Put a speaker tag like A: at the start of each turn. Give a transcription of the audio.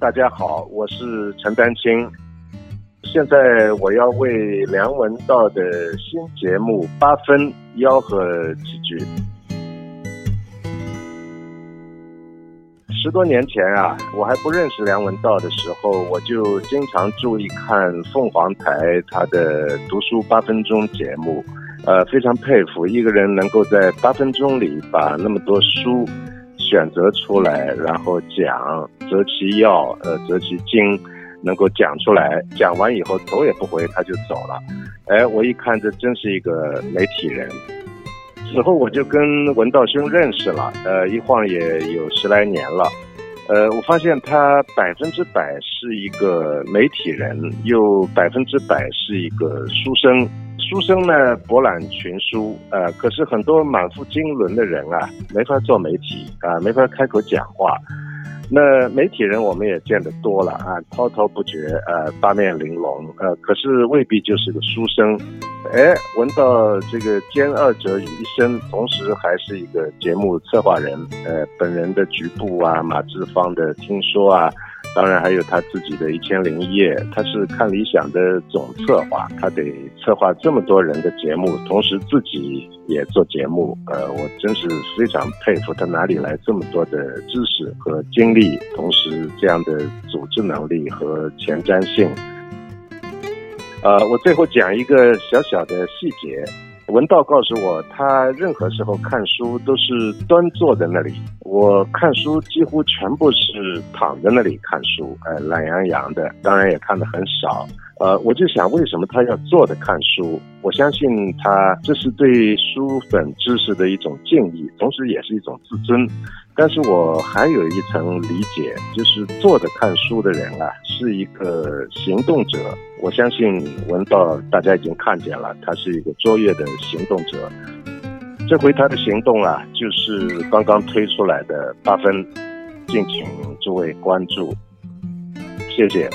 A: 大家好，我是陈丹青。现在我要为梁文道的新节目《八分》吆喝几句。十多年前啊，我还不认识梁文道的时候，我就经常注意看凤凰台他的读书八分钟节目，呃，非常佩服一个人能够在八分钟里把那么多书选择出来，然后讲择其要，呃，择其精，能够讲出来，讲完以后头也不回他就走了。哎，我一看这真是一个媒体人。此后我就跟文道兄认识了，呃，一晃也有十来年了，呃，我发现他百分之百是一个媒体人，又百分之百是一个书生。书生呢，博览群书，呃，可是很多满腹经纶的人啊，没法做媒体啊，没法开口讲话。那媒体人我们也见得多了啊，滔滔不绝，呃，八面玲珑，呃，可是未必就是个书生。哎，闻到这个兼二者于一身，同时还是一个节目策划人，呃，本人的局部啊，马志芳的听说啊。当然还有他自己的一千零一夜，他是看理想的总策划，他得策划这么多人的节目，同时自己也做节目。呃，我真是非常佩服他哪里来这么多的知识和精力，同时这样的组织能力和前瞻性。呃，我最后讲一个小小的细节。文道告诉我，他任何时候看书都是端坐在那里。我看书几乎全部是躺在那里看书，哎，懒洋洋的，当然也看的很少。呃，我就想，为什么他要坐着看书？我相信他这是对书本知识的一种敬意，同时也是一种自尊。但是我还有一层理解，就是坐着看书的人啊，是一个行动者。我相信文道大家已经看见了，他是一个卓越的行动者。这回他的行动啊，就是刚刚推出来的八分，敬请诸位关注，谢谢。